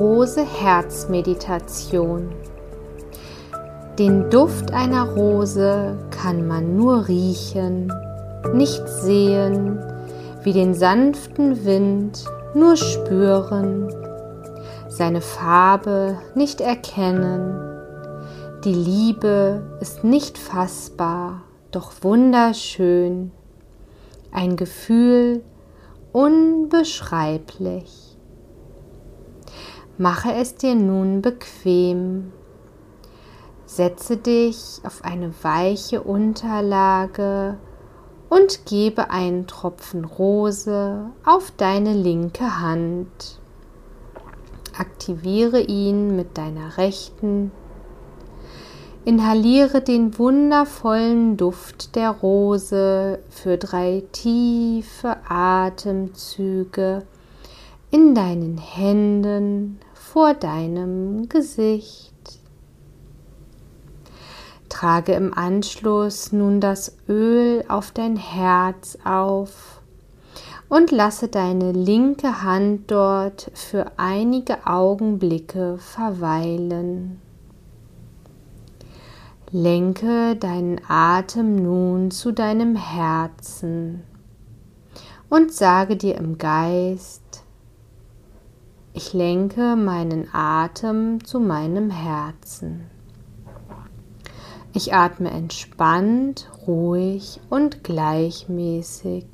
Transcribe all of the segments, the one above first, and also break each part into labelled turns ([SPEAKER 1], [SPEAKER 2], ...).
[SPEAKER 1] Rose Herzmeditation. Den Duft einer Rose kann man nur riechen, nicht sehen, wie den sanften Wind nur spüren, seine Farbe nicht erkennen. Die Liebe ist nicht fassbar, doch wunderschön, ein Gefühl unbeschreiblich. Mache es dir nun bequem. Setze dich auf eine weiche Unterlage und gebe einen Tropfen Rose auf deine linke Hand. Aktiviere ihn mit deiner rechten. Inhaliere den wundervollen Duft der Rose für drei tiefe Atemzüge in deinen Händen vor deinem Gesicht. Trage im Anschluss nun das Öl auf dein Herz auf und lasse deine linke Hand dort für einige Augenblicke verweilen. Lenke deinen Atem nun zu deinem Herzen und sage dir im Geist, ich lenke meinen Atem zu meinem Herzen. Ich atme entspannt, ruhig und gleichmäßig.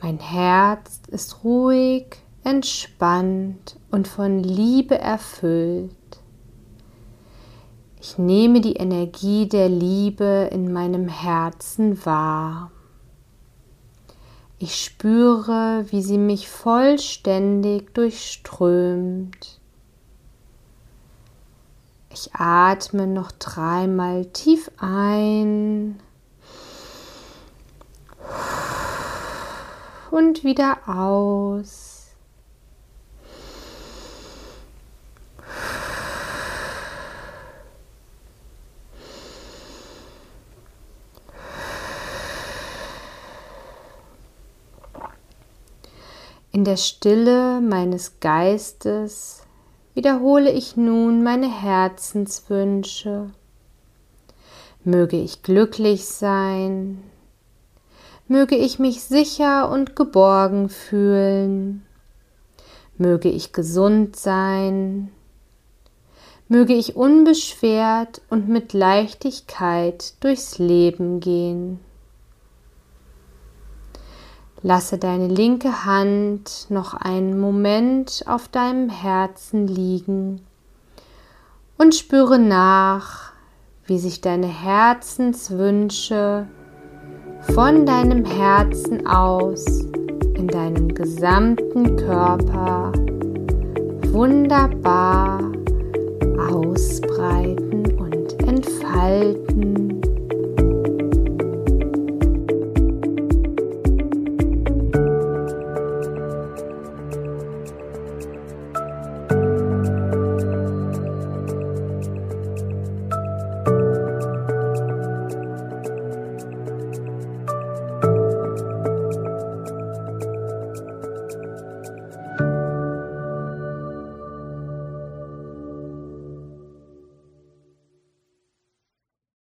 [SPEAKER 1] Mein Herz ist ruhig, entspannt und von Liebe erfüllt. Ich nehme die Energie der Liebe in meinem Herzen wahr. Ich spüre, wie sie mich vollständig durchströmt. Ich atme noch dreimal tief ein und wieder aus. In der Stille meines Geistes wiederhole ich nun meine Herzenswünsche. Möge ich glücklich sein, möge ich mich sicher und geborgen fühlen, möge ich gesund sein, möge ich unbeschwert und mit Leichtigkeit durchs Leben gehen. Lasse deine linke Hand noch einen Moment auf deinem Herzen liegen und spüre nach, wie sich deine Herzenswünsche von deinem Herzen aus in deinem gesamten Körper wunderbar ausbreiten und entfalten.